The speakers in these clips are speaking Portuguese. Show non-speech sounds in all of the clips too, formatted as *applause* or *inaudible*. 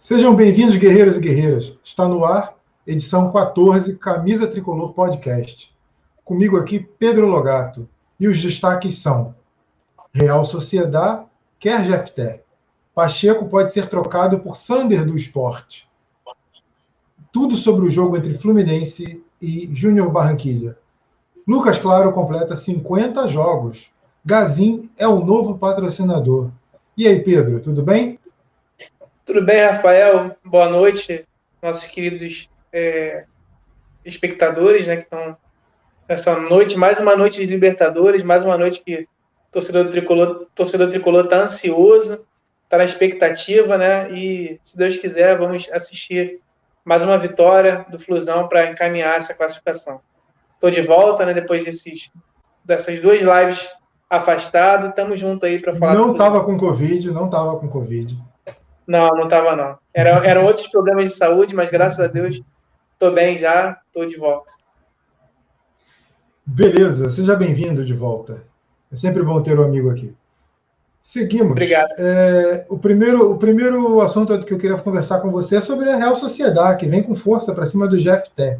Sejam bem-vindos, guerreiros e guerreiras. Está no ar, edição 14, Camisa Tricolor Podcast. Comigo aqui, Pedro Logato. E os destaques são: Real Sociedade quer Jefté. Pacheco pode ser trocado por Sander do Esporte. Tudo sobre o jogo entre Fluminense e Júnior Barranquilha. Lucas Claro completa 50 jogos. Gazin é o novo patrocinador. E aí, Pedro, tudo bem? Tudo bem, Rafael? Boa noite, nossos queridos é, espectadores, né, que estão nessa noite, mais uma noite de Libertadores, mais uma noite que o torcedor tricolor, torcedor tricolor está ansioso, está na expectativa, né? E se Deus quiser, vamos assistir mais uma vitória do Flusão para encaminhar essa classificação. Estou de volta, né? Depois desses, dessas duas lives afastado, estamos juntos aí para falar. Não estava com Covid, não estava com Covid. Não, não estava não. Era, eram outros problemas de saúde, mas graças a Deus estou bem já, estou de volta. Beleza, seja bem-vindo de volta. É sempre bom ter um amigo aqui. Seguimos. Obrigado. É, o, primeiro, o primeiro assunto que eu queria conversar com você é sobre a Real Sociedade, que vem com força para cima do GFT.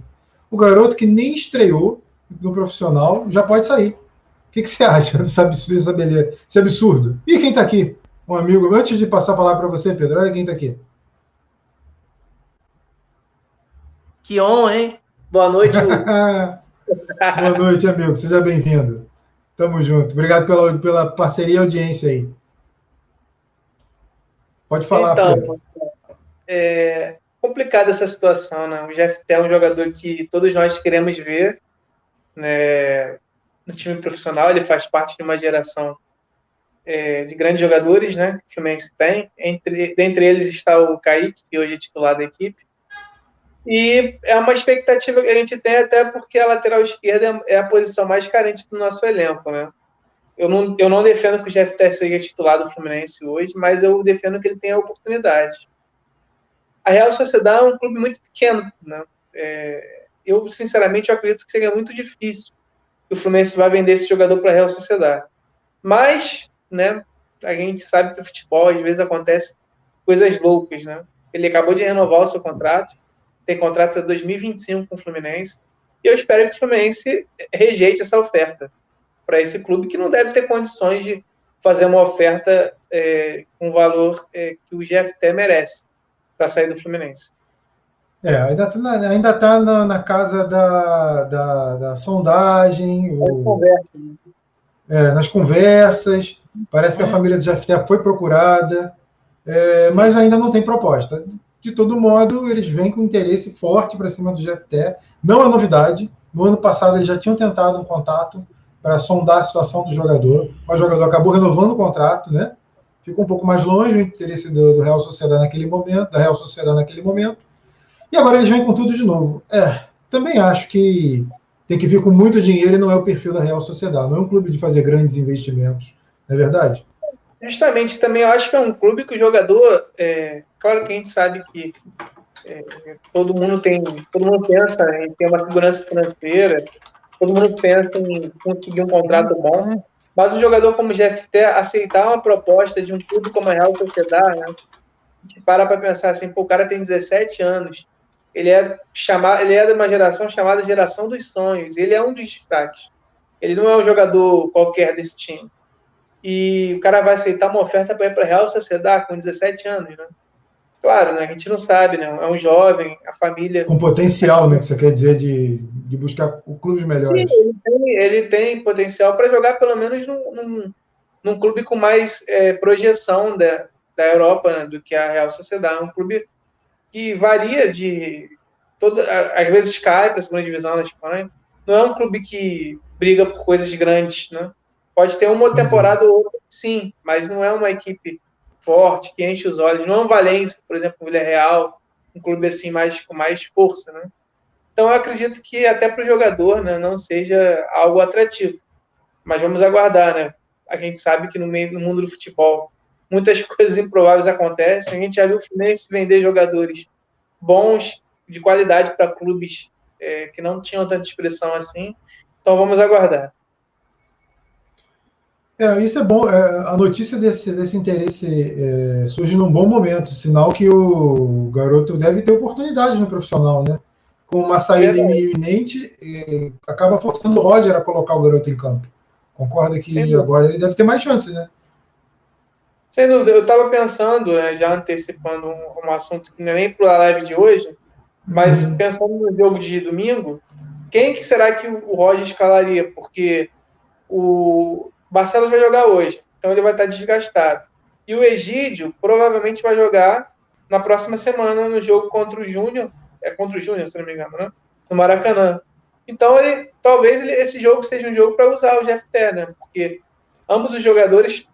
O garoto que nem estreou no profissional já pode sair. O que, que você acha desse absurdo, desse absurdo? E quem está aqui? Um amigo. Antes de passar a palavra para você, Pedro, olha quem está aqui. Que honra, hein? Boa noite. *laughs* Boa noite, amigo. Seja bem-vindo. Tamo junto. Obrigado pela, pela parceria e audiência aí. Pode falar, então, Pedro. É complicada essa situação, né? O Jeff é um jogador que todos nós queremos ver né, no time profissional. Ele faz parte de uma geração é, de grandes jogadores, né? Que o Fluminense tem. Entre, dentre eles está o Kaique, que hoje é titular da equipe. E é uma expectativa que a gente tem, até porque a lateral esquerda é a posição mais carente do nosso elenco, né? Eu não, eu não defendo que o Jeff seja titular do Fluminense hoje, mas eu defendo que ele tenha a oportunidade. A Real Sociedade é um clube muito pequeno, né? É, eu, sinceramente, eu acredito que seria muito difícil que o Fluminense vá vender esse jogador para a Real Sociedade. Mas né? A gente sabe que o futebol às vezes acontece coisas loucas, né? Ele acabou de renovar o seu contrato, tem contrato até 2025 com o Fluminense, e eu espero que o Fluminense rejeite essa oferta para esse clube que não deve ter condições de fazer uma oferta é, com valor é, que o GFT merece para sair do Fluminense. É, ainda está na, ainda tá na, na casa da, da, da sondagem, o, né? É, nas conversas. Parece que a família do Jefté foi procurada, é, mas ainda não tem proposta. De todo modo, eles vêm com interesse forte para cima do Jefté. Não é novidade. No ano passado, eles já tinham tentado um contato para sondar a situação do jogador. Mas o jogador acabou renovando o contrato, né? Ficou um pouco mais longe o interesse do, do Real Sociedade naquele momento, da Real Sociedade naquele momento. E agora eles vêm com tudo de novo. É, também acho que tem que vir com muito dinheiro e não é o perfil da Real Sociedade. Não é um clube de fazer grandes investimentos não é verdade? Justamente, também eu acho que é um clube que o jogador, é, claro que a gente sabe que é, todo mundo tem, todo mundo pensa em ter uma segurança financeira, todo mundo pensa em conseguir um contrato bom, mas um jogador como o GFT aceitar uma proposta de um clube como a Real Sociedade, né, a gente para para pensar assim, pô, o cara tem 17 anos, ele é chamar, ele é de uma geração chamada geração dos sonhos, ele é um dos destaques. Ele não é um jogador qualquer desse time e o cara vai aceitar uma oferta para ir para a Real Sociedade com 17 anos, né? Claro, né? A gente não sabe, né? É um jovem, a família. Com potencial, né? Que você quer dizer de, de buscar o clubes melhores. Sim, ele tem, ele tem potencial para jogar pelo menos num, num, num clube com mais é, projeção da, da Europa né? do que a Real Sociedade. Um clube que varia de. Toda, às vezes cai para a segunda divisão na Espanha. Não é um clube que briga por coisas grandes, né? Pode ter uma temporada ou outra, sim, mas não é uma equipe forte, que enche os olhos. Não é um Valência, por exemplo, o Real, um clube assim mais, com mais força, né? Então, eu acredito que até para o jogador né, não seja algo atrativo. Mas vamos aguardar, né? A gente sabe que no meio do mundo do futebol muitas *laughs* coisas improváveis acontecem. A gente já viu o Fluminense vender jogadores bons, de qualidade para clubes é, que não tinham tanta expressão assim. Então vamos aguardar. É, isso é bom. É, a notícia desse, desse interesse é, surge num bom momento, sinal que o garoto deve ter oportunidade no profissional, né? Com uma saída iminente, é, acaba forçando o Roger a colocar o garoto em campo. Concorda que agora ele deve ter mais chance, né? Sem dúvida, eu estava pensando, né, já antecipando um, um, assunto que não é nem para a live de hoje, mas uhum. pensando no jogo de domingo, quem que será que o Roger escalaria? Porque o Barcelos vai jogar hoje, então ele vai estar desgastado. E o Egídio provavelmente vai jogar na próxima semana no jogo contra o Júnior, é contra o Júnior, se não me engano, né? No Maracanã. Então, ele, talvez ele, esse jogo seja um jogo para usar o GFT, né? Porque ambos os jogadores,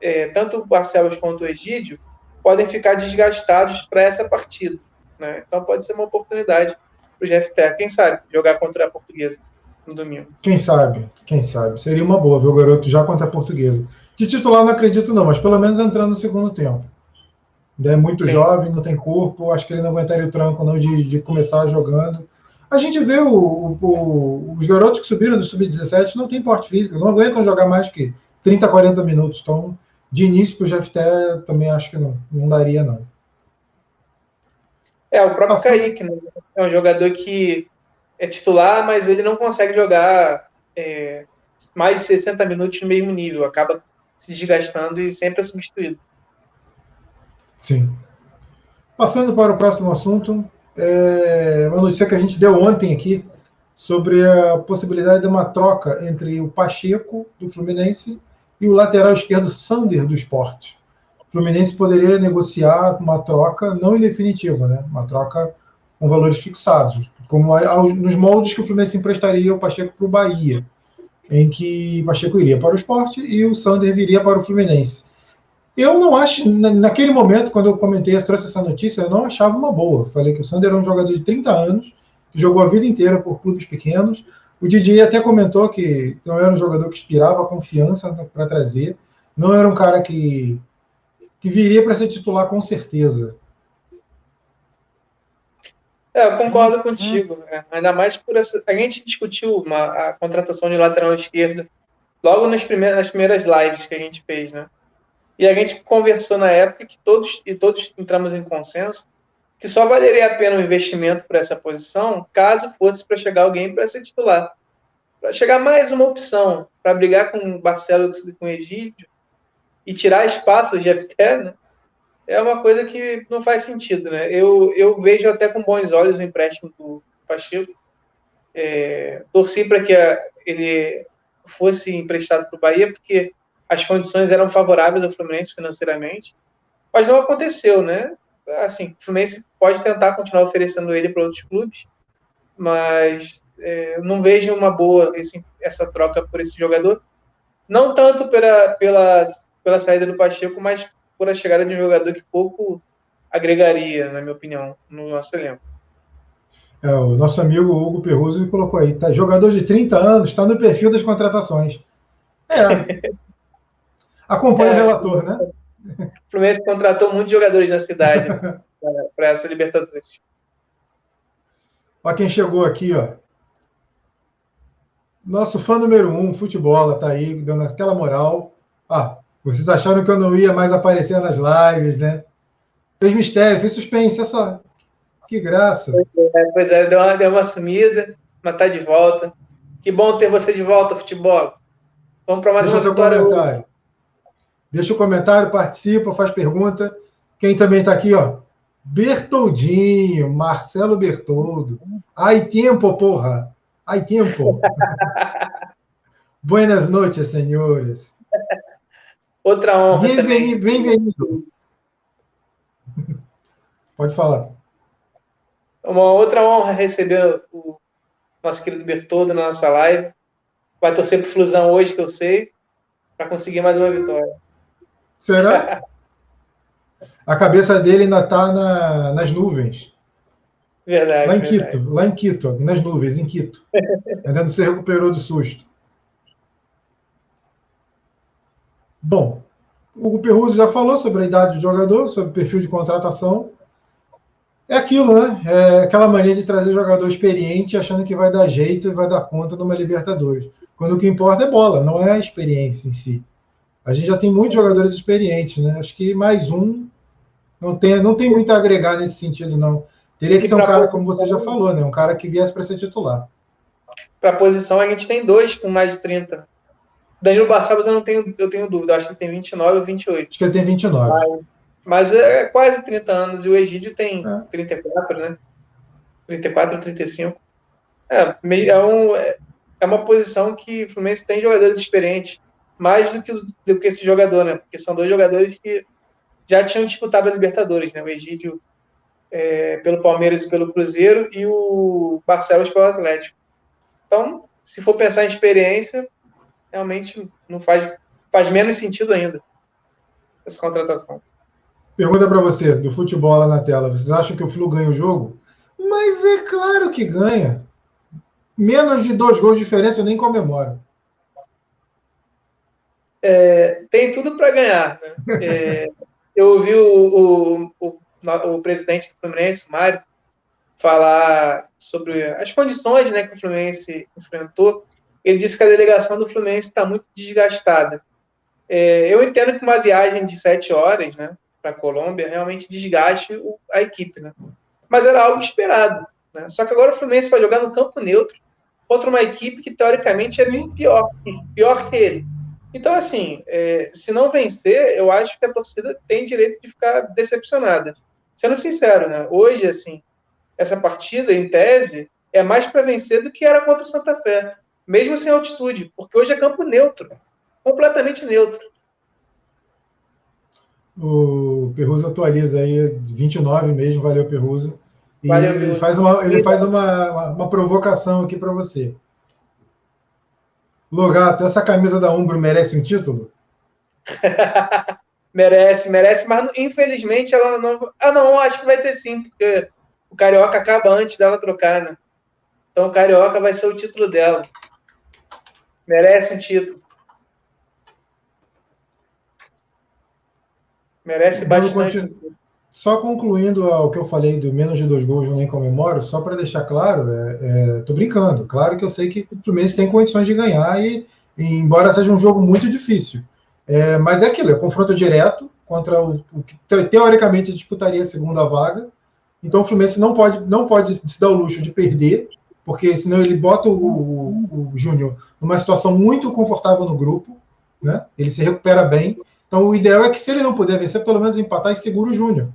é, tanto o Barcelos quanto o Egídio, podem ficar desgastados para essa partida. Né? Então, pode ser uma oportunidade para o GFT. Quem sabe jogar contra a Portuguesa no domingo. Quem sabe, quem sabe. Seria uma boa ver o garoto já contra a portuguesa. De titular não acredito não, mas pelo menos entrando no segundo tempo. É muito Sim. jovem, não tem corpo, acho que ele não aguentaria o tranco não de, de começar jogando. A gente vê o, o, os garotos que subiram do Sub-17 não tem porte físico, não aguentam jogar mais que 30, 40 minutos. Então, de início para o GFT também acho que não, não daria não. É, o próprio Passou. Kaique, né? é um jogador que é titular, mas ele não consegue jogar é, mais de 60 minutos no mesmo nível, acaba se desgastando e sempre é substituído. Sim. Passando para o próximo assunto, é uma notícia que a gente deu ontem aqui sobre a possibilidade de uma troca entre o Pacheco, do Fluminense, e o lateral esquerdo Sander, do Esporte. Fluminense poderia negociar uma troca não em definitiva, né? uma troca com valores fixados como nos moldes que o Fluminense emprestaria o Pacheco para o Bahia, em que Pacheco iria para o esporte e o Sander viria para o Fluminense. Eu não acho, naquele momento, quando eu comentei, trouxe essa notícia, eu não achava uma boa. Falei que o Sander era um jogador de 30 anos, que jogou a vida inteira por clubes pequenos. O Didier até comentou que não era um jogador que inspirava confiança para trazer, não era um cara que, que viria para ser titular com certeza. É, eu concordo contigo. É. Ainda mais por essa. A gente discutiu uma, a contratação de lateral esquerdo logo nas primeiras, nas primeiras lives que a gente fez, né? E a gente conversou na época que todos e todos entramos em consenso que só valeria a pena o um investimento para essa posição caso fosse para chegar alguém para ser titular. Para chegar mais uma opção para brigar com o Barcelos e com o Egídio e tirar espaço de FT, né? é uma coisa que não faz sentido, né? Eu, eu vejo até com bons olhos o empréstimo do Pacheco. É, torci para que a, ele fosse emprestado para o Bahia, porque as condições eram favoráveis ao Fluminense financeiramente, mas não aconteceu, né? Assim, o Fluminense pode tentar continuar oferecendo ele para outros clubes, mas é, não vejo uma boa esse, essa troca por esse jogador, não tanto pela, pela, pela saída do Pacheco, mas por a chegada de um jogador que pouco agregaria, na minha opinião, no nosso elenco. É, o nosso amigo Hugo Perruso colocou aí, tá, jogador de 30 anos, está no perfil das contratações. É. *laughs* Acompanha é, o relator, né? O Fluminense contratou muitos jogadores na cidade para essa Libertadores. Olha quem chegou aqui, ó. Nosso fã número um, futebol, tá aí, dando aquela moral. Ah, vocês acharam que eu não ia mais aparecer nas lives, né? Fez mistério, fez suspense, olha só. Que graça. Pois é, pois é deu, uma, deu uma sumida, mas tá de volta. Que bom ter você de volta, futebol. Vamos para mais Deixa uma seu vitória. comentário. Deixa o comentário, participa, faz pergunta. Quem também está aqui, ó. Bertoldinho, Marcelo Bertoldo. Ai tempo, porra. Ai tempo. *laughs* Buenas noches, senhores. Outra honra Bem-vindo. Bem Pode falar. Uma outra honra receber o nosso querido Bertoldo na nossa live. Vai torcer para o Flusão hoje, que eu sei, para conseguir mais uma vitória. Será? *laughs* A cabeça dele ainda está na, nas nuvens. Verdade. Lá em verdade. Quito, lá em Quito, nas nuvens, em Quito. *laughs* ainda não se recuperou do susto. Bom, o Hugo Perruso já falou sobre a idade do jogador, sobre o perfil de contratação. É aquilo, né? É aquela mania de trazer jogador experiente achando que vai dar jeito e vai dar conta numa Libertadores. Quando o que importa é bola, não é a experiência em si. A gente já tem muitos jogadores experientes, né? Acho que mais um não tem, não tem muito a agregar nesse sentido, não. Teria que ser um cara, como você já falou, né? Um cara que viesse para ser titular. Para a posição, a gente tem dois com mais de 30. Danilo Barçabas eu não tenho, eu tenho dúvida, acho que ele tem 29 ou 28. Acho que ele tem 29. Mas, mas é quase 30 anos, e o Egídio tem é. 34, né? 34 ou 35. É, é, um, é uma posição que o Fluminense tem jogadores experientes, mais do que, do que esse jogador, né? Porque são dois jogadores que já tinham disputado a Libertadores, né? O Egídio é, pelo Palmeiras e pelo Cruzeiro e o Barcelos pelo Atlético. Então, se for pensar em experiência, realmente não faz, faz menos sentido ainda essa contratação. Pergunta para você, do futebol lá na tela. Vocês acham que o Flu ganha o jogo? Mas é claro que ganha. Menos de dois gols de diferença eu nem comemoro. É, tem tudo para ganhar. Né? É, *laughs* eu ouvi o, o, o, o, presidente do Fluminense, Mário, falar sobre as condições né, que o Fluminense enfrentou. Ele disse que a delegação do Fluminense está muito desgastada. É, eu entendo que uma viagem de sete horas né, para a Colômbia realmente desgaste a equipe. Né? Mas era algo esperado. Né? Só que agora o Fluminense vai jogar no campo neutro contra uma equipe que, teoricamente, é pior, pior que ele. Então, assim, é, se não vencer, eu acho que a torcida tem direito de ficar decepcionada. Sendo sincero, né? Hoje, assim, essa partida, em tese, é mais para vencer do que era contra o Santa Fé, mesmo sem altitude, porque hoje é campo neutro, completamente neutro. O Perruso atualiza aí, 29 mesmo, valeu, Perruso. E valeu, ele faz uma, ele faz uma, uma, uma provocação aqui para você. Logato, essa camisa da Umbro merece um título? *laughs* merece, merece, mas infelizmente ela não. Ah, não, acho que vai ter sim, porque o Carioca acaba antes dela trocar, né? Então o Carioca vai ser o título dela. Merece um título. Merece bastante. Só concluindo o que eu falei do menos de dois gols eu nem comemoro, só para deixar claro, é, é, tô brincando. Claro que eu sei que o Fluminense tem condições de ganhar, e, e embora seja um jogo muito difícil. É, mas é aquilo, é confronto direto contra o, o, que teoricamente disputaria a segunda vaga. Então o Fluminense não pode, não pode se dar o luxo de perder, porque senão ele bota o, o, o Júnior numa situação muito confortável no grupo, né? ele se recupera bem. Então o ideal é que se ele não puder vencer, pelo menos empatar e segura o Júnior.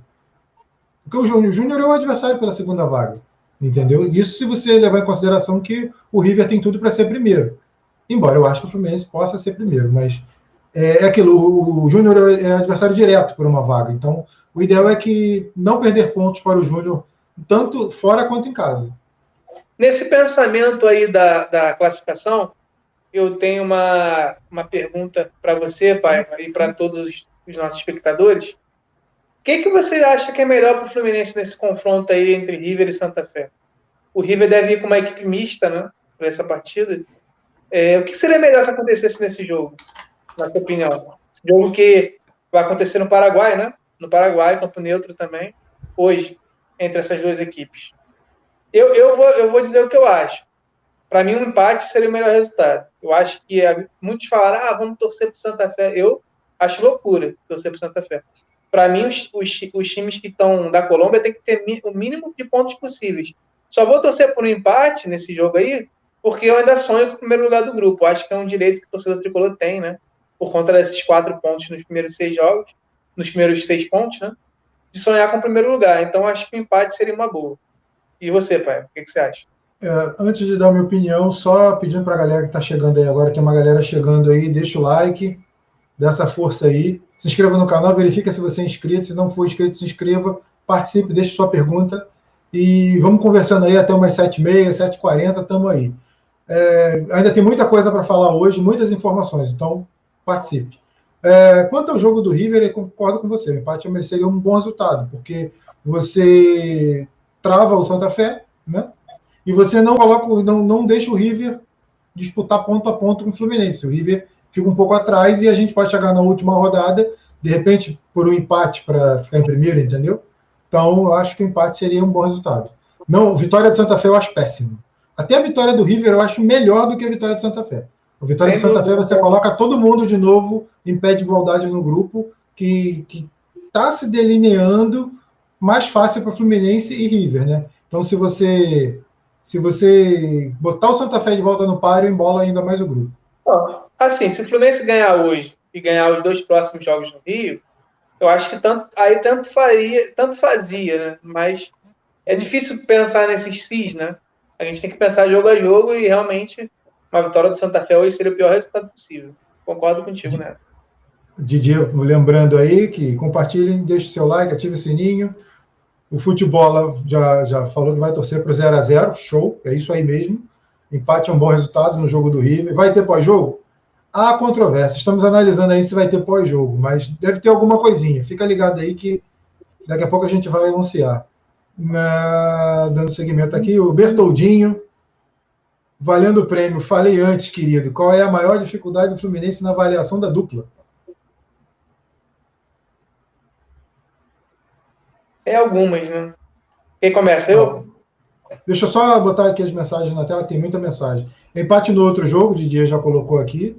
Porque o Júnior, é o adversário pela segunda vaga. Entendeu? Isso se você levar em consideração que o River tem tudo para ser primeiro. Embora eu acho que o Fluminense possa ser primeiro, mas é, é aquilo, o, o Júnior é adversário direto por uma vaga. Então, o ideal é que não perder pontos para o Júnior, tanto fora quanto em casa. Nesse pensamento aí da, da classificação, eu tenho uma, uma pergunta para você, pai, e para todos os, os nossos espectadores que, que você acha que é melhor para o Fluminense nesse confronto aí entre River e Santa Fé? O River deve ir com uma equipe mista, né? Para essa partida. É, o que seria melhor que acontecesse nesse jogo, na sua opinião? Esse jogo que vai acontecer no Paraguai, né? No Paraguai, campo neutro também, hoje, entre essas duas equipes. Eu, eu, vou, eu vou dizer o que eu acho. Para mim, um empate seria o melhor resultado. Eu acho que é, muitos falaram, ah, vamos torcer para Santa Fé. Eu acho loucura torcer para Santa Fé para mim, os, os, os, times que estão da Colômbia têm que ter o mínimo de pontos possíveis. Só vou torcer por um empate nesse jogo aí, porque eu ainda sonho com o primeiro lugar do grupo. Acho que é um direito que o torcedor tricolor tem, né? Por conta desses quatro pontos nos primeiros seis jogos, nos primeiros seis pontos, né? De sonhar com o primeiro lugar. Então, acho que o empate seria uma boa. E você, pai? O que, que você acha? É, antes de dar minha opinião, só pedindo para a galera que está chegando aí agora, tem uma galera chegando aí, deixa o like, dá essa força aí. Se inscreva no canal, verifica se você é inscrito. Se não for inscrito, se inscreva, participe, deixe sua pergunta. E vamos conversando aí até umas 7h30, 7h40, estamos aí. É, ainda tem muita coisa para falar hoje, muitas informações, então participe. É, quanto ao jogo do River, eu concordo com você. O empate seria um bom resultado, porque você trava o Santa Fé, né? E você não coloca, não, não deixa o River disputar ponto a ponto com o Fluminense. O River fica um pouco atrás e a gente pode chegar na última rodada, de repente, por um empate para ficar em primeiro, entendeu? Então, eu acho que o empate seria um bom resultado. Não, vitória de Santa Fé eu acho péssimo. Até a vitória do River eu acho melhor do que a vitória de Santa Fé. O Vitória de Santa Fé você coloca todo mundo de novo em pé de igualdade no grupo, que está se delineando mais fácil para Fluminense e River, né? Então, se você se você botar o Santa Fé de volta no páreo, embola ainda mais o grupo. Assim, se o Fluminense ganhar hoje e ganhar os dois próximos jogos no Rio, eu acho que tanto, aí tanto faria, tanto fazia, né? Mas é difícil pensar nesses cis, né? A gente tem que pensar jogo a jogo e realmente uma vitória do Santa Fé hoje seria o pior resultado possível. Concordo contigo, né? Didier, lembrando aí que compartilhem, deixe seu like, ative o sininho. O futebol já, já falou que vai torcer para o 0 a 0 show, é isso aí mesmo. Empate é um bom resultado no jogo do River. Vai ter pós-jogo? Há controvérsia. Estamos analisando aí se vai ter pós-jogo, mas deve ter alguma coisinha. Fica ligado aí que daqui a pouco a gente vai anunciar. Na... Dando seguimento aqui, o Bertoldinho, valendo o prêmio. Falei antes, querido, qual é a maior dificuldade do Fluminense na avaliação da dupla? Tem algumas, né? Quem começa? Eu? Deixa eu só botar aqui as mensagens na tela, tem muita mensagem. Empate no outro jogo, Didier já colocou aqui.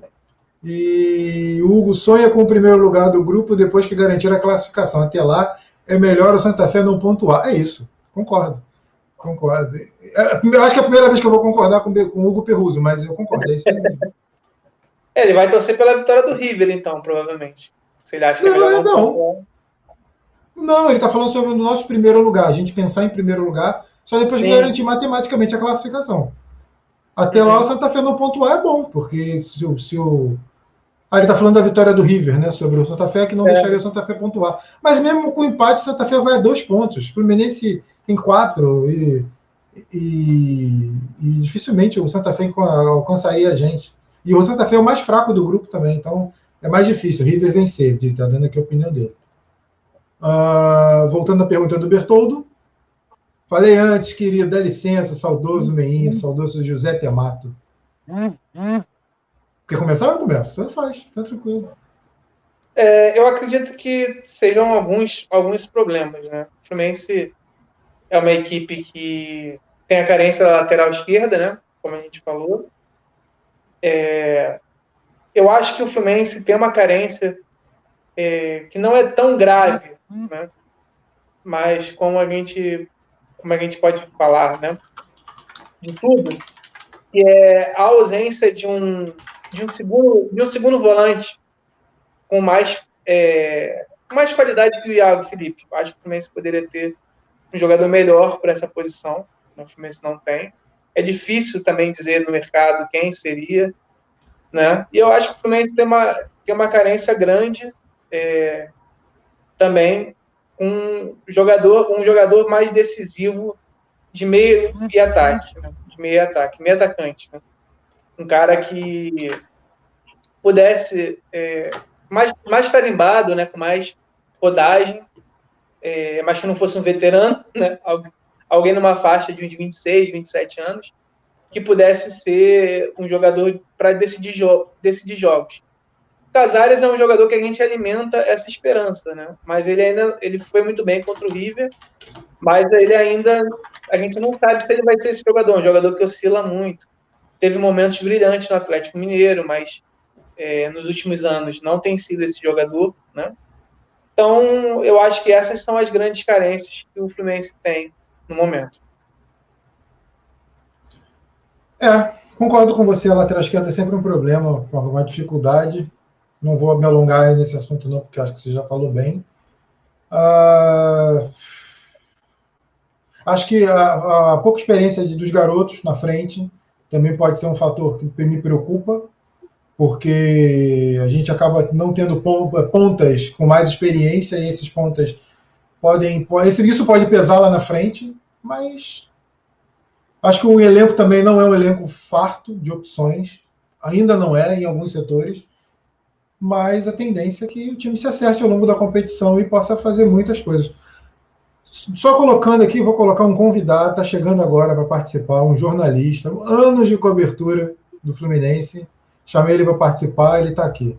E o Hugo sonha com o primeiro lugar do grupo depois que garantir a classificação. Até lá, é melhor o Santa Fé não pontuar. É isso, concordo. Concordo. É, eu acho que é a primeira vez que eu vou concordar com, com o Hugo Perruso, mas eu concordo. É isso aí é, ele vai torcer pela vitória do River, então, provavelmente. Se ele acha que não, é melhor não, não. Não, ele está falando sobre o nosso primeiro lugar. A gente pensar em primeiro lugar, só depois de garantir matematicamente a classificação. Até lá, o Santa Fé não pontuar é bom, porque se, o. Se o... Ah, ele está falando da vitória do River, né? Sobre o Santa Fé, que não é. deixaria o Santa Fé pontuar. Mas mesmo com empate, o Santa Fé vai a dois pontos. O Fluminense tem quatro e, e, e dificilmente o Santa Fé alcançaria a gente. E o Santa Fé é o mais fraco do grupo também, então é mais difícil o River vencer, está dando aqui a opinião dele. Uh, voltando à pergunta do Bertoldo. Falei antes, querido, dá licença, saudoso Meinha, saudoso José Amato. Quer começar ou começa? Tanto faz, tá tranquilo. É, eu acredito que seriam alguns, alguns problemas, né? O Fluminense é uma equipe que tem a carência da lateral esquerda, né? Como a gente falou. É, eu acho que o Fluminense tem uma carência é, que não é tão grave né? Mas como a gente, como a gente pode falar, né? De tudo, que é a ausência de um de um segundo de um segundo volante com mais é, mais qualidade que o Iago Felipe. Acho que o Fluminense poderia ter um jogador melhor para essa posição. Né? O Fluminense não tem. É difícil também dizer no mercado quem seria, né? E eu acho que o Fluminense tem uma tem uma carência grande é, também um jogador, um jogador mais decisivo de meio e ataque, né? de meio e ataque, meio atacante, né? um cara que pudesse é, mais mais tarimbado, né, com mais rodagem, é, mas que não fosse um veterano, *laughs* né, alguém numa faixa de uns 26, 27 anos, que pudesse ser um jogador para decidir, jo decidir jogos. Casares é um jogador que a gente alimenta essa esperança, né? Mas ele ainda ele foi muito bem contra o River, mas ele ainda a gente não sabe se ele vai ser esse jogador, um jogador que oscila muito. Teve momentos brilhantes no Atlético Mineiro, mas é, nos últimos anos não tem sido esse jogador, né? Então, eu acho que essas são as grandes carências que o Fluminense tem no momento. É, concordo com você, a lateral esquerda é sempre um problema, uma dificuldade. Não vou me alongar nesse assunto, não, porque acho que você já falou bem. Uh, acho que a, a, pouca experiência de, dos garotos na frente também pode ser um fator que me preocupa, porque a gente acaba não tendo pontas com mais experiência e esses pontas podem. Isso pode pesar lá na frente, mas acho que o elenco também não é um elenco farto de opções, ainda não é em alguns setores mas a tendência é que o time se acerte ao longo da competição e possa fazer muitas coisas. Só colocando aqui, vou colocar um convidado, está chegando agora para participar, um jornalista, anos de cobertura do Fluminense. Chamei ele para participar, ele está aqui.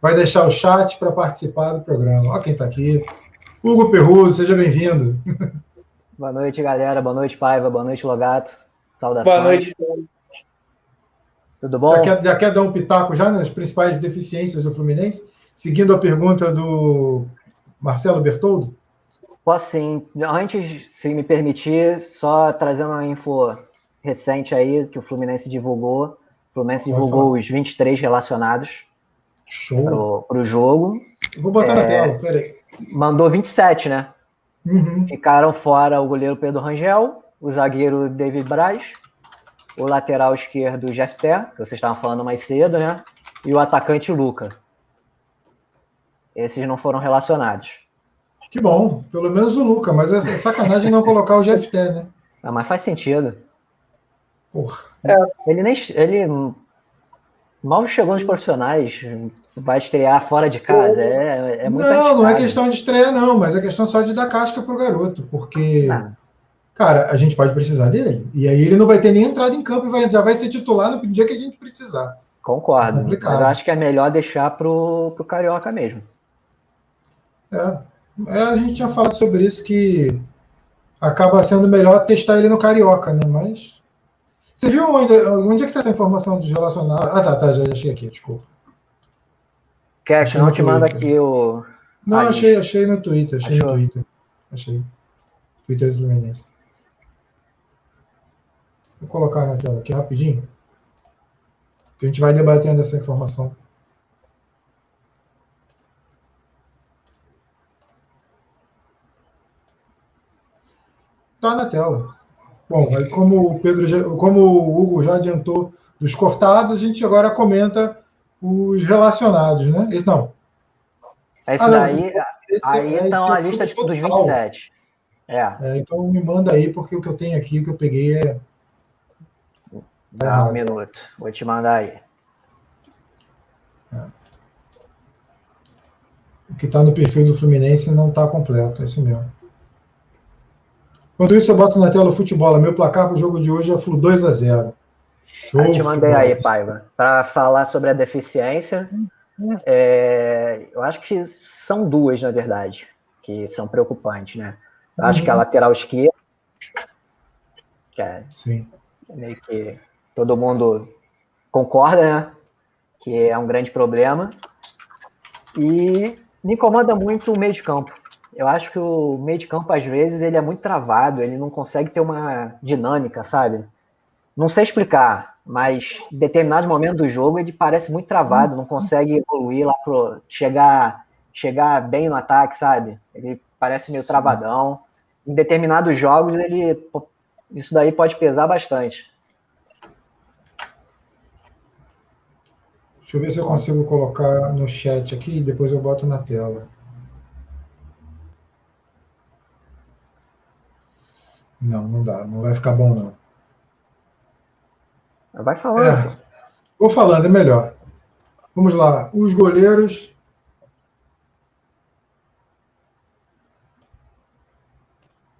Vai deixar o chat para participar do programa. Olha quem está aqui. Hugo Perruso, seja bem-vindo. *laughs* Boa noite, galera. Boa noite, Paiva. Boa noite, Logato. Saudações. Boa noite. Tudo bom? Já quer, já quer dar um pitaco já nas principais deficiências do Fluminense? Seguindo a pergunta do Marcelo Bertoldo? Posso sim. Antes, se me permitir, só trazer uma info recente aí que o Fluminense divulgou. O Fluminense Pode divulgou falar. os 23 relacionados para o jogo. Vou botar é, na tela, peraí. Mandou 27, né? Uhum. Ficaram fora o goleiro Pedro Rangel, o zagueiro David Braz, o lateral esquerdo Jefté, que vocês estavam falando mais cedo, né? E o atacante Luca. Esses não foram relacionados. Que bom, pelo menos o Luca, mas é sacanagem não colocar o Jefté, né? Ah, mas faz sentido. Porra. É, ele nem. Ele mal chegou Sim. nos profissionais, vai estrear fora de casa. É, é muito Não, não é questão de estreia, não, mas é questão só de dar casca pro garoto, porque. Ah. Cara, a gente pode precisar dele. E aí ele não vai ter nem entrado em campo e vai, já vai ser titular no dia que a gente precisar. Concordo. É mas acho que é melhor deixar pro, pro Carioca mesmo. É. é. A gente tinha falado sobre isso que acaba sendo melhor testar ele no Carioca, né? Mas. Você viu onde, onde é que está essa informação dos relacionados? Ah, tá, tá, já achei aqui, desculpa. Cash, não te manda aqui o. Não, achei, achei no Twitter, achei Achou? no Twitter. Achei. Twitter do Fluminense. Vou colocar na tela aqui rapidinho. A gente vai debatendo essa informação. Tá na tela. Bom, aí como o Pedro, já, como o Hugo já adiantou dos cortados, a gente agora comenta os relacionados, né? Esse não. Esse ah, daí, esse, aí é, então a lista tipo, dos 27. É. é. Então me manda aí, porque o que eu tenho aqui, o que eu peguei é Dá um minuto. Vou te mandar aí. É. O que está no perfil do Fluminense não está completo, é isso mesmo. Enquanto isso, eu boto na tela o futebol. Meu placar para o jogo de hoje é Flu 2 a 0 Show. Eu te mandei aí, Paiva, para falar sobre a deficiência. É, eu acho que são duas, na verdade, que são preocupantes, né? Eu acho uhum. que a uhum. lateral esquerda, que é Sim. meio que todo mundo concorda, né? Que é um grande problema. E me incomoda muito o meio de campo. Eu acho que o meio de campo, às vezes, ele é muito travado, ele não consegue ter uma dinâmica, sabe? Não sei explicar, mas em determinado momento do jogo ele parece muito travado, não consegue evoluir lá pro chegar, chegar bem no ataque, sabe? Ele parece meio travadão. Em determinados jogos ele isso daí pode pesar bastante. Deixa eu ver se eu consigo colocar no chat aqui e depois eu boto na tela. Não, não dá. Não vai ficar bom, não. Vai falando. É, vou falando, é melhor. Vamos lá. Os goleiros.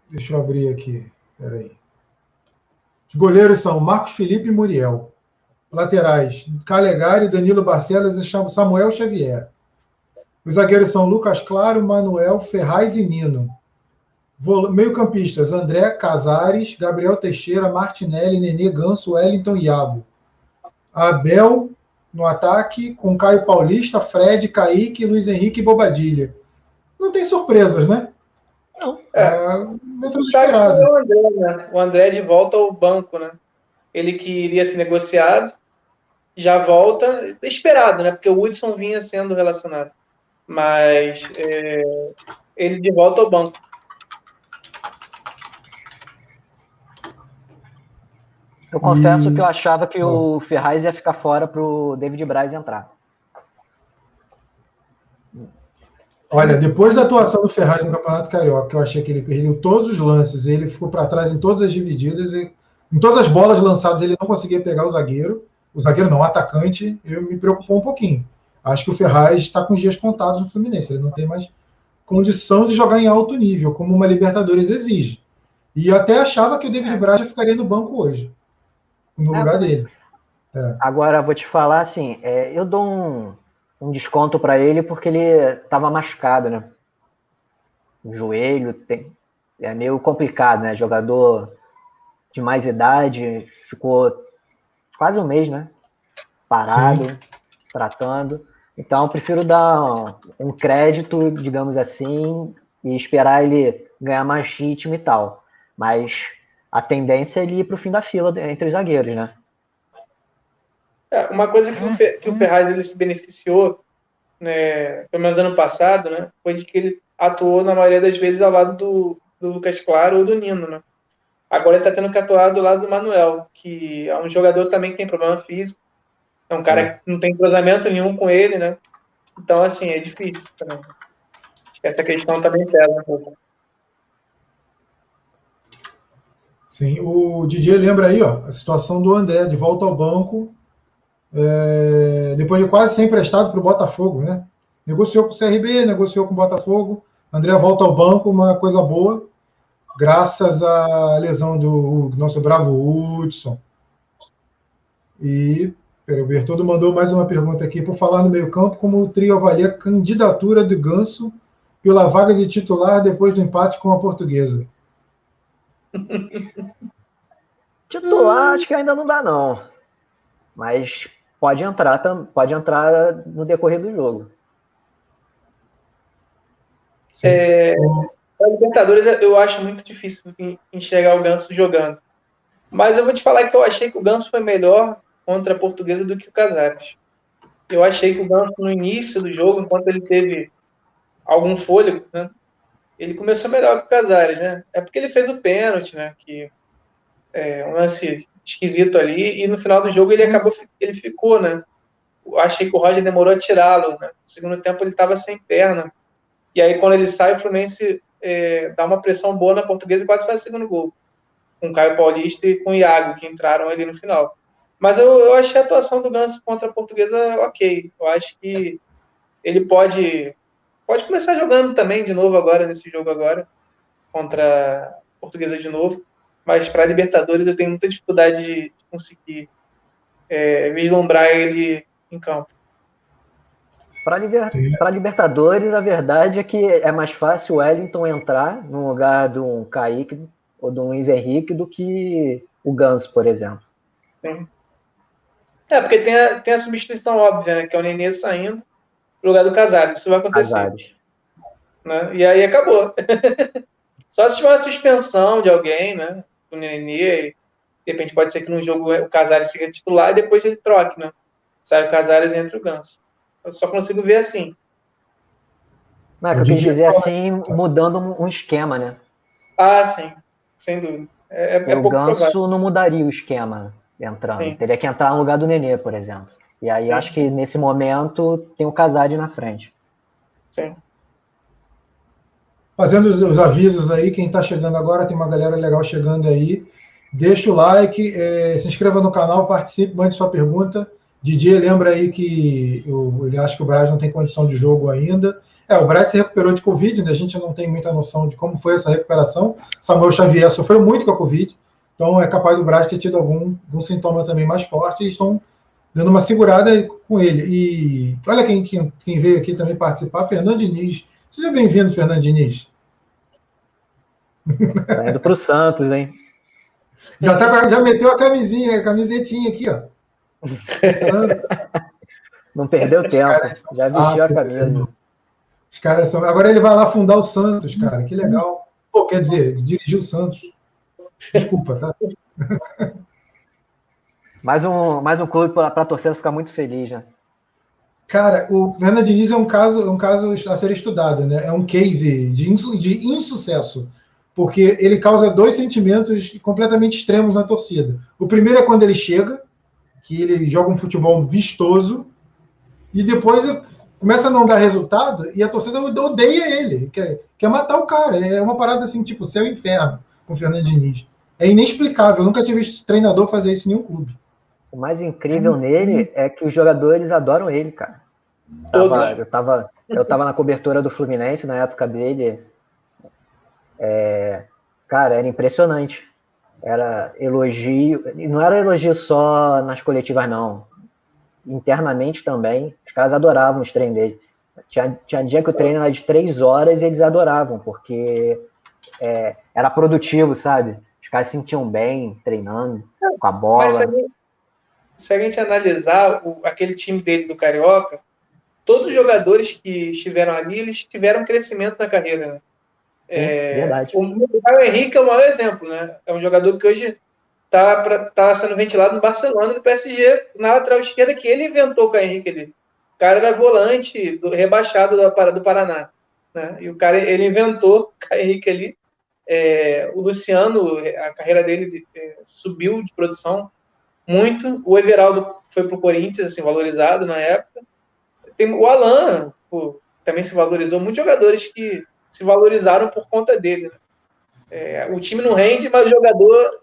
Deixa eu abrir aqui. Peraí. Os goleiros são Marcos Felipe e Muriel. Laterais, Calegari, Danilo Barcelos e Samuel Xavier. Os zagueiros são Lucas Claro, Manuel, Ferraz e Nino. Meio-campistas, André Casares, Gabriel Teixeira, Martinelli, Nenê Ganso, Wellington e Iago. Abel no ataque, com Caio Paulista, Fred, Kaique, Luiz Henrique e Bobadilha. Não tem surpresas, né? Não. É, é dentro do esperado. O André, né? o André de volta ao banco, né? Ele que iria ser negociado, já volta, esperado, né? Porque o Hudson vinha sendo relacionado. Mas é, ele de volta ao banco. Eu confesso e... que eu achava que o Ferraz ia ficar fora para o David Braz entrar. Olha, depois da atuação do Ferraz no Campeonato Carioca, eu achei que ele perdeu todos os lances, ele ficou para trás em todas as divididas, e, em todas as bolas lançadas ele não conseguia pegar o zagueiro o zagueiro não, o atacante, eu me preocupou um pouquinho. Acho que o Ferraz está com os dias contados no Fluminense, ele não tem mais condição de jogar em alto nível, como uma Libertadores exige. E até achava que o David Braz ficaria no banco hoje, no é, lugar dele. É. Agora, vou te falar assim, é, eu dou um, um desconto para ele porque ele estava machucado, né? O joelho tem, é meio complicado, né? Jogador de mais idade, ficou quase um mês, né? parado, Sim. se tratando. Então, prefiro dar um crédito, digamos assim, e esperar ele ganhar mais ritmo e tal. Mas a tendência é ele ir para o fim da fila entre os zagueiros, né? É, uma coisa que o, Fer, que o Ferraz ele se beneficiou, né, pelo menos ano passado, né, foi de que ele atuou na maioria das vezes ao lado do, do Lucas Claro ou do Nino, né? Agora ele está tendo que atuar do lado do Manuel, que é um jogador também que tem problema físico, é um cara que não tem cruzamento nenhum com ele, né? Então, assim, é difícil também. Acho que essa questão também pesa um pouco. Sim, o Didier lembra aí, ó, a situação do André de volta ao banco, é, depois de quase ser emprestado para o Botafogo, né? Negociou com o CRB, negociou com o Botafogo. André volta ao banco, uma coisa boa, graças à lesão do nosso bravo Hudson. E o Bertoldo mandou mais uma pergunta aqui. Por falar no meio-campo, como o trio avalia a candidatura do Ganso pela vaga de titular depois do empate com a portuguesa? *laughs* titular, acho que ainda não dá, não. Mas pode entrar, pode entrar no decorrer do jogo. É, a Libertadores eu acho muito difícil enxergar o Ganso jogando. Mas eu vou te falar que eu achei que o Ganso foi melhor contra a Portuguesa do que o Casares. Eu achei que o Ganso, no início do jogo, enquanto ele teve algum fôlego, né, ele começou melhor que o Casares, né? É porque ele fez o pênalti, né? Que é um lance esquisito ali, e no final do jogo ele acabou, ele ficou, né? Eu achei que o Roger demorou a tirá-lo, né? No segundo tempo ele estava sem perna. E aí, quando ele sai, o Fluminense é, dá uma pressão boa na portuguesa e quase faz o segundo gol. Com Caio Paulista e com o Iago, que entraram ali no final. Mas eu, eu achei a atuação do Ganso contra a portuguesa ok. Eu acho que ele pode pode começar jogando também de novo agora, nesse jogo agora, contra a portuguesa de novo. Mas para a Libertadores eu tenho muita dificuldade de conseguir é, vislumbrar ele em campo. Para liber... Libertadores, a verdade é que é mais fácil o Wellington entrar no lugar de um Kaique ou de um Luiz Henrique do que o Ganso, por exemplo. Sim. É, porque tem a, tem a substituição óbvia, né? Que é o Nenê saindo no lugar do Casares. Isso vai acontecer. Casares. Né? E aí acabou. *laughs* Só se tiver uma suspensão de alguém, né? O Nenê, de repente pode ser que num jogo o Casares seja titular e depois ele troque, né? Sai o Casares e entra o Ganso. Eu só consigo ver assim. Não, é que eu quis dizer assim, mudando um esquema, né? Ah, sim. Sem dúvida. É, é, é o Ganso provável. não mudaria o esquema entrando. Sim. Teria que entrar no lugar do Nenê, por exemplo. E aí Sim. acho que nesse momento tem o Casade na frente. Sim. Fazendo os, os avisos aí, quem está chegando agora, tem uma galera legal chegando aí. Deixa o like, é, se inscreva no canal, participe, mande sua pergunta. Didier lembra aí que eu, ele acha que o Braz não tem condição de jogo ainda. É, o Braz se recuperou de Covid, né? a gente não tem muita noção de como foi essa recuperação. Samuel Xavier sofreu muito com a Covid, então é capaz do Braz ter tido algum, algum sintoma também mais forte e estão dando uma segurada com ele. E olha quem, quem, quem veio aqui também participar, Fernando Diniz. Seja bem-vindo, Fernando Diniz. Tá indo para o Santos, hein? Já, tá, já meteu a camisinha, a camisetinha aqui, ó. *laughs* Não perdeu Os tempo, já vestiu ah, a camisa. Os caras são. Agora ele vai lá fundar o Santos, cara. Que legal. Pô, quer dizer, dirigiu o Santos. Desculpa, tá? *laughs* mais um, mais um clube para a torcida ficar muito feliz, né? Cara, o Fernando Diniz é um caso, é um caso a ser estudado, né? É um case de, insu, de insucesso, porque ele causa dois sentimentos completamente extremos na torcida. O primeiro é quando ele chega, que ele joga um futebol vistoso, e depois começa a não dar resultado, e a torcida odeia ele, quer, quer matar o cara. É uma parada assim, tipo céu e inferno com o Fernando Diniz. É inexplicável, eu nunca tive esse treinador fazer isso em nenhum clube. O mais incrível nele é que os jogadores adoram ele, cara. Tava, eu, tava, eu tava na cobertura do Fluminense na época dele. É, cara, era impressionante. Era elogio, não era elogio só nas coletivas, não. Internamente também, os caras adoravam os treinos dele. Tinha, tinha dia que o treino era de três horas e eles adoravam, porque é, era produtivo, sabe? Os caras se sentiam bem treinando com a bola. Mas, se a gente analisar o, aquele time dele do Carioca, todos os jogadores que estiveram ali, eles tiveram crescimento na carreira. Né? Sim, é, verdade. O, Henrique é o maior exemplo, né? É um jogador que hoje está tá sendo ventilado no Barcelona, no PSG, na lateral esquerda, que ele inventou com o Henrique ali. O cara era volante do, rebaixado do, do Paraná. Né? E o cara, ele inventou o Henrique ali. É, o Luciano, a carreira dele é, subiu de produção muito. O Everaldo foi para o Corinthians, assim, valorizado na época. Tem o Alan, pô, também se valorizou. Muitos jogadores que se valorizaram por conta dele. Né? É, o time não rende, mas o jogador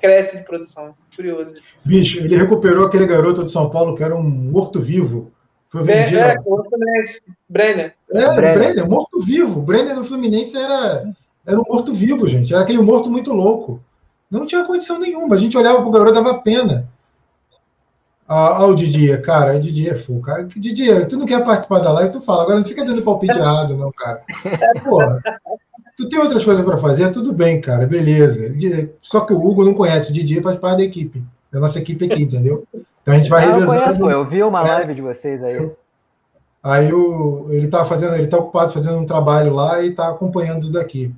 cresce de produção. Curioso. Isso. Bicho, ele recuperou aquele garoto de São Paulo que era um morto-vivo. Foi vendido. É, é o Fluminense. Brenner. É, Brenner, Brenner morto-vivo. Brenner no Fluminense era, era um morto-vivo, gente. Era aquele morto muito louco. Não tinha condição nenhuma. A gente olhava pro garoto, dava pena. Ah, ah, o Didier, cara, o Didier é full, cara. Didier, tu não quer participar da live, tu fala. Agora não fica dando palpite errado, não, cara. Porra, tu tem outras coisas para fazer, tudo bem, cara, beleza. Só que o Hugo não conhece, o Didier faz parte da equipe, da nossa equipe aqui, entendeu? Então a gente vai ah, revezando. Eu, conheço, eu vi uma live de vocês aí. Aí o, ele tá fazendo, ele tá ocupado fazendo um trabalho lá e tá acompanhando daqui.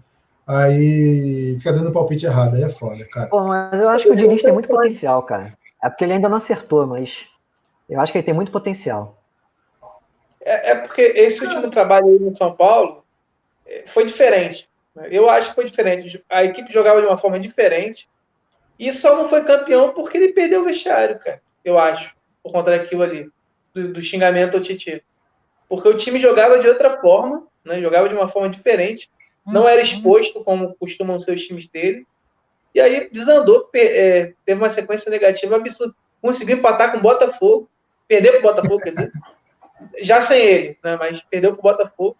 Aí fica dando palpite errado, aí é foda, cara. Pô, mas eu acho que o Diniz tem muito potencial, cara. É porque ele ainda não acertou, mas eu acho que ele tem muito potencial. É, é porque esse último trabalho aí no São Paulo é, foi diferente. Né? Eu acho que foi diferente. A equipe jogava de uma forma diferente e só não foi campeão porque ele perdeu o vestiário, cara. Eu acho, por conta daquilo ali, do, do xingamento ao Titi. Porque o time jogava de outra forma, né? jogava de uma forma diferente, não era exposto como costumam ser os times dele. E aí desandou, é, teve uma sequência negativa absurda. Conseguiu empatar com o Botafogo, perdeu para o Botafogo, quer dizer, já sem ele, né? mas perdeu para o Botafogo.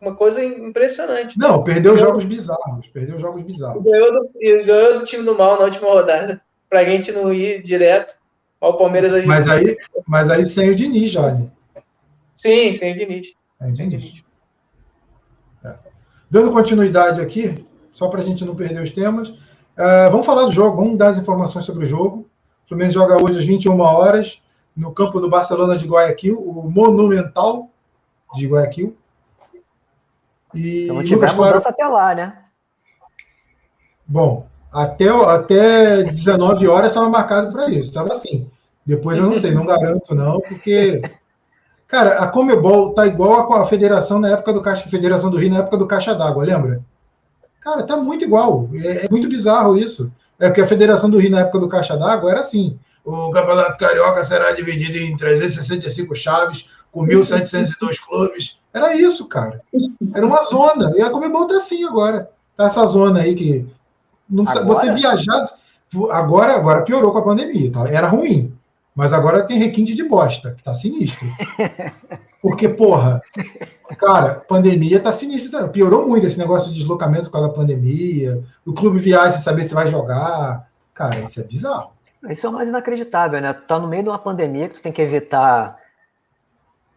Uma coisa impressionante. Não, perdeu jogos bizarros. Perdeu jogos bizarros. Ganhou do, ganhou do time do mal na última rodada. Pra gente não ir direto ao Palmeiras. Mas aí, mas aí sem o Diniz, Johnny. Sim, sem o Diniz. Sem o Diniz. É. Dando continuidade aqui, só para a gente não perder os temas. Uh, vamos falar do jogo, vamos dar as informações sobre o jogo. O Fluminense joga hoje às 21 horas no campo do Barcelona de Guayaquil, o Monumental de Guayaquil. E então, Lucas Claro até lá, né? Bom, até, até 19 horas estava marcado para isso. Estava assim. Depois eu não sei, não *laughs* garanto não, porque cara, a Comebol tá igual a, a Federação na época do Caixa, Federação do Rio na época do Caixa d'Água, lembra? Cara, tá muito igual. É, é, muito bizarro isso. É porque a Federação do Rio na época do Caixa d'Água era assim: o Campeonato Carioca será dividido em 365 chaves, com 1.702 clubes. Era isso, cara. Era uma zona. E a Comebol tá assim agora. Tá essa zona aí que. Não, você viajar. Agora, agora piorou com a pandemia. Tá? Era ruim. Mas agora tem requinte de bosta, que tá sinistro. Porque, porra, cara, pandemia tá sinistra. Piorou muito esse negócio de deslocamento por causa da pandemia. O clube viaja sem saber se vai jogar. Cara, isso é bizarro. Isso é o mais inacreditável, né? Tu tá no meio de uma pandemia que tu tem que evitar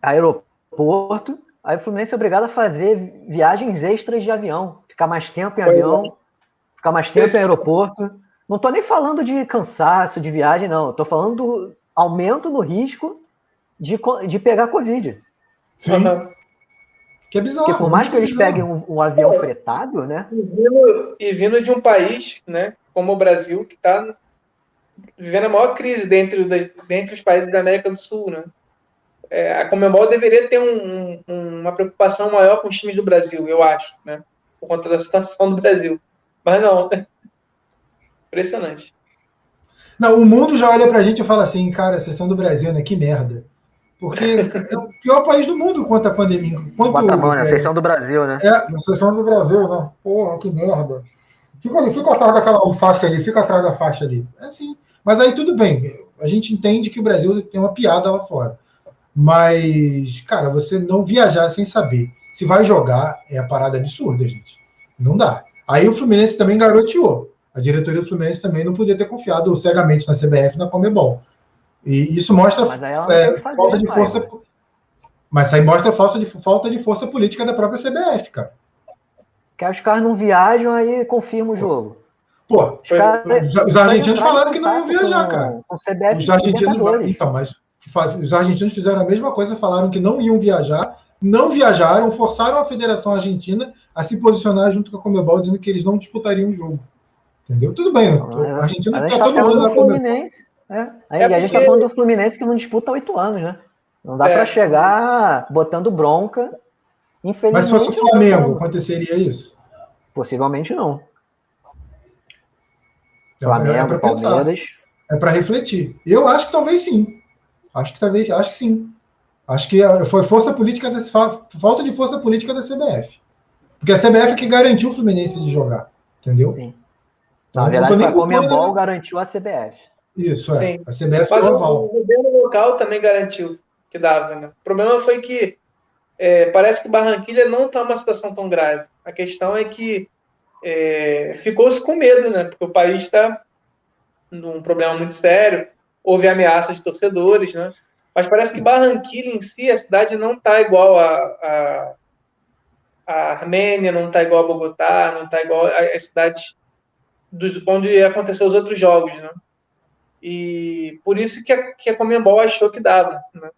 aeroporto, aí o Fluminense é obrigado a fazer viagens extras de avião, ficar mais tempo em avião, ficar mais tempo Esse... em aeroporto. Não estou nem falando de cansaço, de viagem, não. Estou falando do aumento no risco de, de pegar Covid. Sim. Que é bizarro. Porque por mais que eles bizarro. peguem um, um avião fretado, né? E vindo, e vindo, de um país, né, como o Brasil, que está vivendo a maior crise dentro, dentre os países da América do Sul, né? é, a Comembol deveria ter um, um, uma preocupação maior com os times do Brasil, eu acho, né? Por conta da situação do Brasil. Mas não. *laughs* Impressionante. Não, o mundo já olha pra gente e fala assim, cara, a sessão do Brasil, né? Que merda. Porque é o pior país do mundo quanto a pandemia. Quanto, Bota a mão, né? A sessão do Brasil, né? É, a sessão do Brasil, né? Porra, que merda. Fica ali, fica atrás daquela faixa ali, fica atrás da faixa ali. É assim. Mas aí tudo bem. A gente entende que o Brasil tem uma piada lá fora. Mas, cara, você não viajar sem saber se vai jogar é a parada absurda, gente. Não dá. Aí o Fluminense também garoteou. A diretoria do Fluminense também não podia ter confiado cegamente na CBF na Comebol. E isso mostra é, fazer, falta de força. Mas isso aí mostra falta de, falta de força política da própria CBF, cara. Que os caras não viajam, aí confirma o jogo. Pô, os, os argentinos falaram que não iam viajar, com, cara. Com CBF os argentinos, então, mas os argentinos fizeram a mesma coisa, falaram que não iam viajar, não viajaram, forçaram a Federação Argentina a se posicionar junto com a Comebol, dizendo que eles não disputariam o jogo. Entendeu? Tudo bem, a Argentina está tá todo mundo na Fluminense. É. Aí, é porque... A gente está falando do Fluminense que não disputa oito anos, né? Não dá é, para chegar sim. botando bronca. Infelizmente. Mas se fosse o Flamengo, aconteceria isso? Possivelmente não. Então, Flamengo, é Palmeiras. É para refletir. Eu acho que talvez sim. Acho que talvez, acho que sim. Acho que foi força política da, falta de força política da CBF. Porque a CBF é que garantiu o Fluminense de jogar, entendeu? Sim. Na verdade, a Comembol né? garantiu a CBF. Isso, é. Sim. A CBF Mas o, o governo local também garantiu que dava, né? O problema foi que é, parece que Barranquilha não está uma situação tão grave. A questão é que é, ficou-se com medo, né? Porque o país está num problema muito sério, houve ameaça de torcedores, né? Mas parece que Barranquilla em si, a cidade não está igual a, a, a, Armênia, não está igual a Bogotá, não está igual às cidades dos, onde aconteceu os outros jogos, né? E por isso que a, que a Comembol achou que dava, né?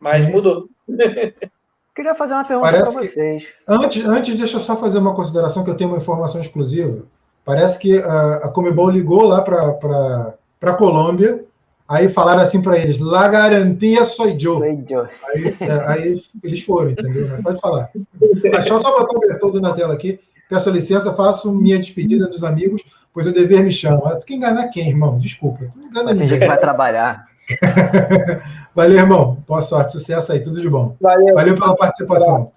Mas Sim. mudou. *laughs* Queria fazer uma pergunta para vocês. Antes, antes, deixa eu só fazer uma consideração que eu tenho uma informação exclusiva. Parece que a, a Comebol ligou lá para a Colômbia Aí falaram assim para eles: La garantia sou eu. Aí, é, aí, eles foram, entendeu? Mas pode falar. *laughs* Mas só, só botar o Bertoldo na tela aqui. Peço licença, faço minha despedida dos amigos, pois o dever me chama. Tu quer enganar quem, irmão? Desculpa. Não engana ninguém. que vai trabalhar. *laughs* Valeu, irmão. Boa sorte, sucesso aí, tudo de bom. Valeu, Valeu pela participação.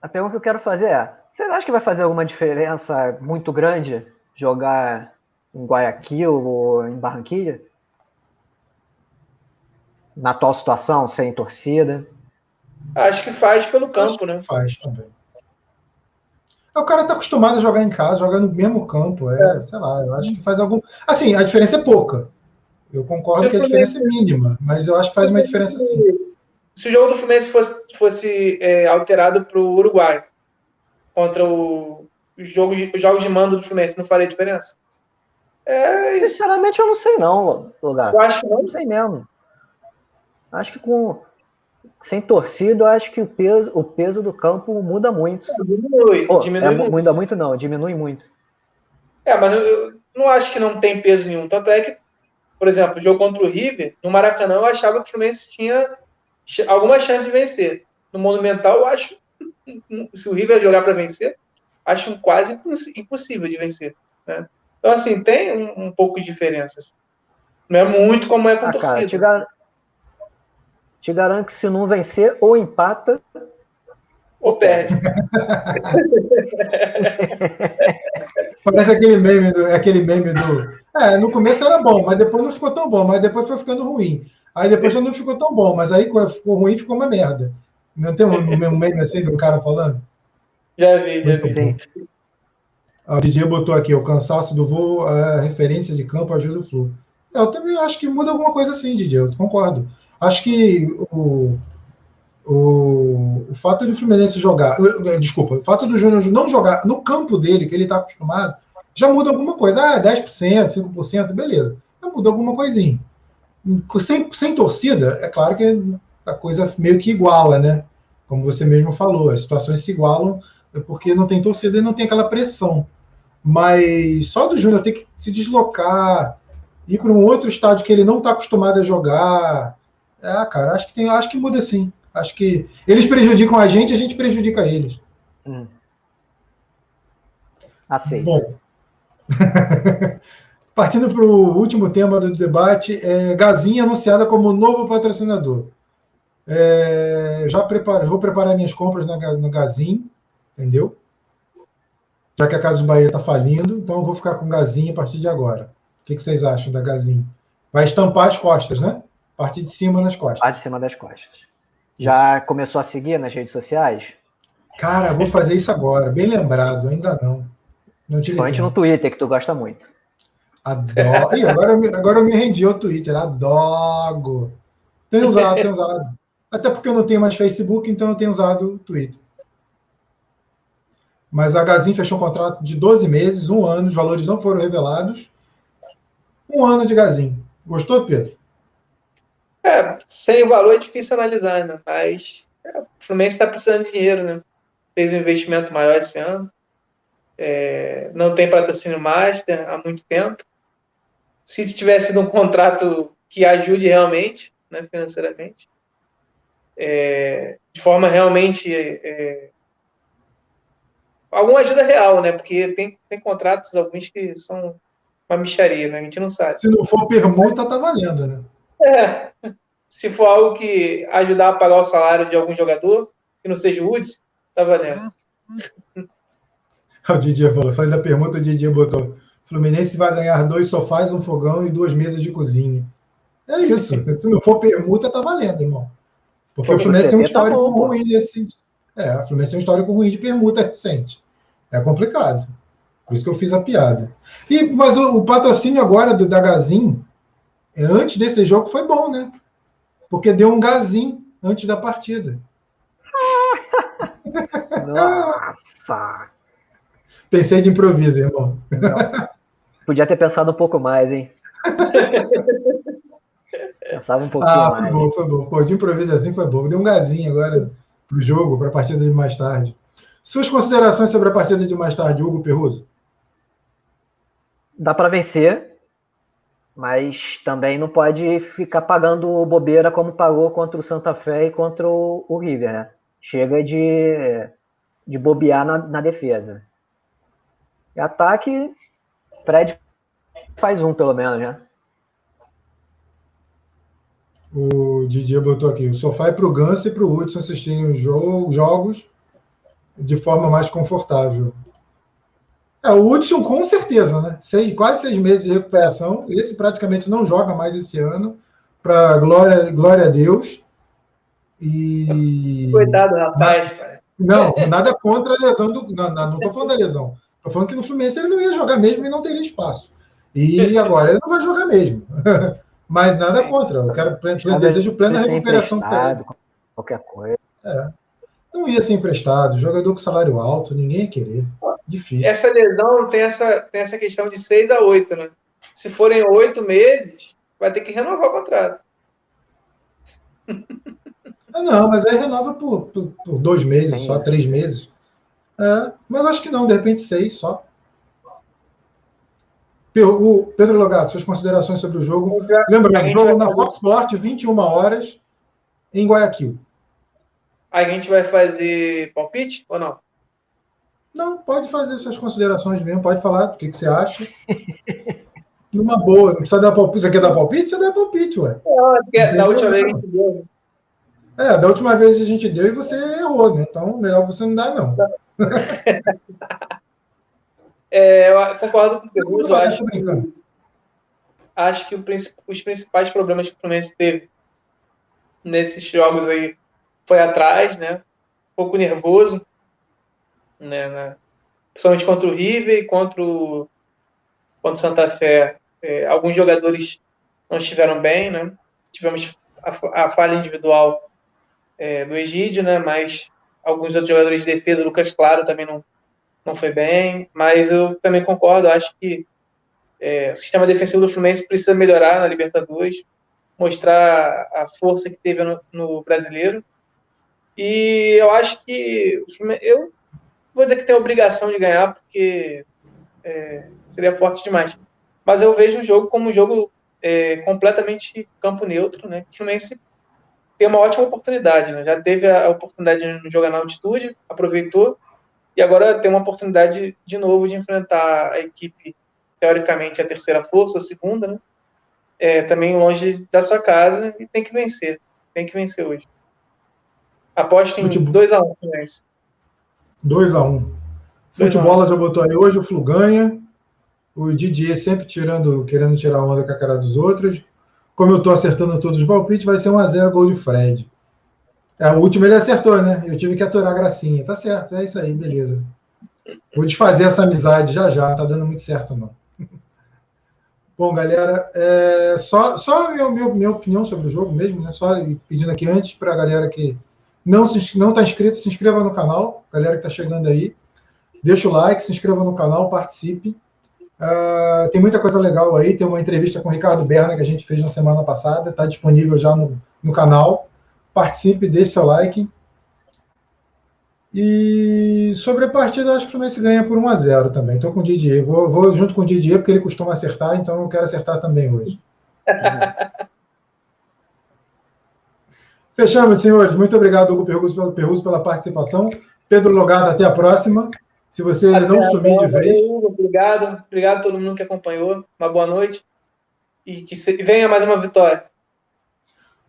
A pergunta que eu quero fazer é: vocês acham que vai fazer alguma diferença muito grande jogar em Guayaquil ou em Barranquilla? na atual situação, sem torcida? Acho que faz pelo campo, né? Faz também. O cara tá acostumado a jogar em casa, jogar no mesmo campo. É, é. sei lá, eu acho que faz algum. Assim, a diferença é pouca. Eu concordo que a diferença é mínima, mas eu acho que faz uma diferença sim. Se o jogo do Fluminense fosse, fosse é, alterado para o Uruguai contra o, os, jogos de, os jogos de mando do Fluminense, não faria diferença? É, Sinceramente, eu não sei não, lugar. Eu acho que não. Não sei mesmo. Acho que com sem torcida, eu acho que o peso, o peso do campo muda muito. Diminui, oh, diminui é, muito. Muda muito não, diminui muito. É, mas eu, eu, não acho que não tem peso nenhum. Tanto é que, por exemplo, o jogo contra o River, no Maracanã, eu achava que o Fluminense tinha alguma chance de vencer. No Monumental, eu acho, se o River jogar para vencer, acho quase impossível de vencer. Né? Então, assim, tem um, um pouco de diferença. Assim. Não é muito como é com a torcida. Cara, te, gar te garanto que se não vencer, ou empata. Ou perde. *laughs* Parece aquele meme, do, aquele meme do. É, no começo era bom, mas depois não ficou tão bom, mas depois foi ficando ruim. Aí depois já não ficou tão bom, mas aí quando ficou ruim, ficou uma merda. Não tem um, um meme assim do cara falando? Já vi, já vi. O DJ botou aqui, o cansaço do voo, a referência de campo ajuda o flu. Eu também acho que muda alguma coisa assim, DJ, eu concordo. Acho que o, o, o fato do Fluminense jogar, desculpa, o fato do Júnior não jogar no campo dele, que ele está acostumado, já muda alguma coisa. Ah, 10%, 5%, beleza. Já muda alguma coisinha. Sem, sem torcida, é claro que a coisa meio que iguala, né? Como você mesmo falou, as situações se igualam porque não tem torcida e não tem aquela pressão. Mas só do Júnior ter que se deslocar, ir para um outro estádio que ele não está acostumado a jogar, é, cara, acho que tem, acho que muda sim. Acho que eles prejudicam a gente, a gente prejudica eles. Hum. Aceito. Bom. *laughs* Partindo para o último tema do debate, é Gazinha anunciada como novo patrocinador. É, já preparo, vou preparar minhas compras na, no Gazin, entendeu? Já que a Casa do Bahia está falindo, então eu vou ficar com Gazin a partir de agora. O que, que vocês acham da Gazin? Vai estampar as costas, né? Parte de cima nas costas. Parte de cima das costas. Já começou a seguir nas redes sociais? Cara, vou fazer isso agora. Bem lembrado, ainda não. não Principalmente no Twitter, que tu gosta muito. Adoro. Ih, agora, eu me, agora eu me rendi ao Twitter. Adoro. Tenho usado, tenho usado. Até porque eu não tenho mais Facebook, então eu tenho usado o Twitter. mas a Gazin fechou um contrato de 12 meses, um ano, os valores não foram revelados. Um ano de Gazin. Gostou, Pedro? É, sem valor é difícil analisar, né? Mas é, o Fluminense está precisando de dinheiro, né? Fez um investimento maior esse ano. É, não tem patrocínio master há muito tempo. Se tivesse sido um contrato que ajude realmente, né, financeiramente, é, de forma realmente é, alguma ajuda real, né? Porque tem, tem contratos, alguns que são uma micharia, né? A gente não sabe. Se não for permuta, tá valendo, né? É. *laughs* Se for algo que ajudar a pagar o salário de algum jogador, que não seja o Woods, tá valendo. *laughs* o Didier falou, falei da permuta, o Didier botou. Fluminense vai ganhar dois sofás, um fogão e duas mesas de cozinha. É isso. Se não for permuta, tá valendo, irmão. Porque Pô, o Fluminense tem um tá histórico tá bom, ruim nesse. É, o Fluminense tem um histórico ruim de permuta recente. É complicado. Por isso que eu fiz a piada. E, mas o, o patrocínio agora do da Gazin, antes desse jogo, foi bom, né? Porque deu um Gazin antes da partida. *laughs* Nossa! Pensei de improviso, irmão. Não. Podia ter pensado um pouco mais, hein? *laughs* Pensava um pouquinho ah, foi mais. bom, foi bom. Pô, de improviso assim foi bom. Deu um gazinho agora pro jogo, para a partida de mais tarde. Suas considerações sobre a partida de mais tarde, Hugo Perruso? dá para vencer, mas também não pode ficar pagando bobeira como pagou contra o Santa Fé e contra o, o River, né? Chega de, de bobear na, na defesa. E ataque, Fred faz um, pelo menos, né? O Didier botou aqui: o sofá é para o Ganso e para o Hudson assistirem os jogos de forma mais confortável. É, o Hudson, com certeza, né? Seis, quase seis meses de recuperação. Esse praticamente não joga mais esse ano. Para glória, glória a Deus. E. Coitado, rapaz, cara. Não, nada contra a lesão do. Não, não estou falando da lesão. Estou falando que no Fluminense ele não ia jogar mesmo e não teria espaço. E agora ele não vai jogar mesmo. *laughs* Mas nada contra. Eu quero eu desejo plena recuperação para ele. Qualquer coisa. É. Não ia ser emprestado. Jogador com salário alto, ninguém ia querer. Difícil. Essa lesão tem essa, tem essa questão de seis a oito, né? Se forem oito meses, vai ter que renovar o contrato. *laughs* Ah, não, mas aí renova por, por, por dois meses, Sim, só é. três meses. É, mas acho que não, de repente seis só. O Pedro Logato, suas considerações sobre o jogo. Lembrando, jogo na Fox Sport, 21 horas, em Guayaquil. A gente vai fazer palpite ou não? Não, pode fazer suas considerações mesmo, pode falar o que, que você acha. Numa boa, não precisa dar palpite. Você quer dar palpite? Você dá palpite, ué. É, da última vez a gente deu. É, da última vez a gente deu e você errou, né? Então, melhor você não dar, não. *laughs* é, eu concordo com o Peruso, acho que, acho que o, os principais problemas que o Fluminense teve nesses jogos aí foi atrás, né? Um pouco nervoso, né, né, principalmente contra o River e contra o, contra o Santa Fé. É, alguns jogadores não estiveram bem, né? Tivemos a, a falha individual é, do Egídio, né? Mas alguns outros jogadores de defesa, Lucas Claro também não, não foi bem. Mas eu também concordo, acho que é, o sistema defensivo do Fluminense precisa melhorar na Libertadores, mostrar a força que teve no, no brasileiro. E eu acho que eu vou dizer que tem a obrigação de ganhar, porque é, seria forte demais. Mas eu vejo o jogo como um jogo é, completamente campo neutro, né? O Fluminense tem uma ótima oportunidade, né? Já teve a oportunidade de jogar na altitude, aproveitou, e agora tem uma oportunidade de novo de enfrentar a equipe, teoricamente, a terceira força, a segunda, né? É, também longe da sua casa, e tem que vencer. Tem que vencer hoje. Aposto em 2x1 um, Fluminense. 2 a 1 um. Futebol já botou aí hoje o Flu ganha. O Didier sempre tirando, querendo tirar onda com a cara dos outros. Como eu estou acertando todos os palpites, vai ser 1 a 0 gol de Fred. É, o último ele acertou, né? Eu tive que aturar a gracinha. Tá certo, é isso aí, beleza. Vou desfazer essa amizade já já, tá dando muito certo não. *laughs* Bom, galera, é, só, só minha, minha, minha opinião sobre o jogo mesmo, né? Só pedindo aqui antes para a galera que não está não tá inscrito, se inscreva no canal, galera que está chegando aí. deixa o like, se inscreva no canal, participe. Uh, tem muita coisa legal aí. Tem uma entrevista com o Ricardo Berna que a gente fez na semana passada, está disponível já no, no canal. Participe, deixe seu like. E sobre a partida, acho que o Fluminense ganha por 1 a 0 também. Estou com o Didier. Vou, vou, junto com o Didier, porque ele costuma acertar, então eu quero acertar também hoje. *laughs* Fechamos, senhores. Muito obrigado, Hugo Perruso, Perruso, pela participação. Pedro Logado, até a próxima. Se você até não sumir de vez. Obrigado. Obrigado a todo mundo que acompanhou. Uma boa noite. E que venha mais uma vitória.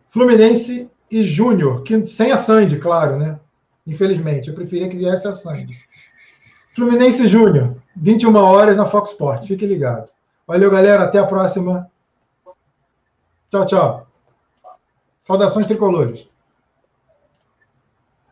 Fluminense e Júnior, que sem a Sandy, claro, né? Infelizmente, eu preferia que viesse a Sandy. Fluminense Júnior, 21 horas na Fox Sport. Fique ligado. Valeu, galera. Até a próxima. Tchau, tchau. Saudações tricolores.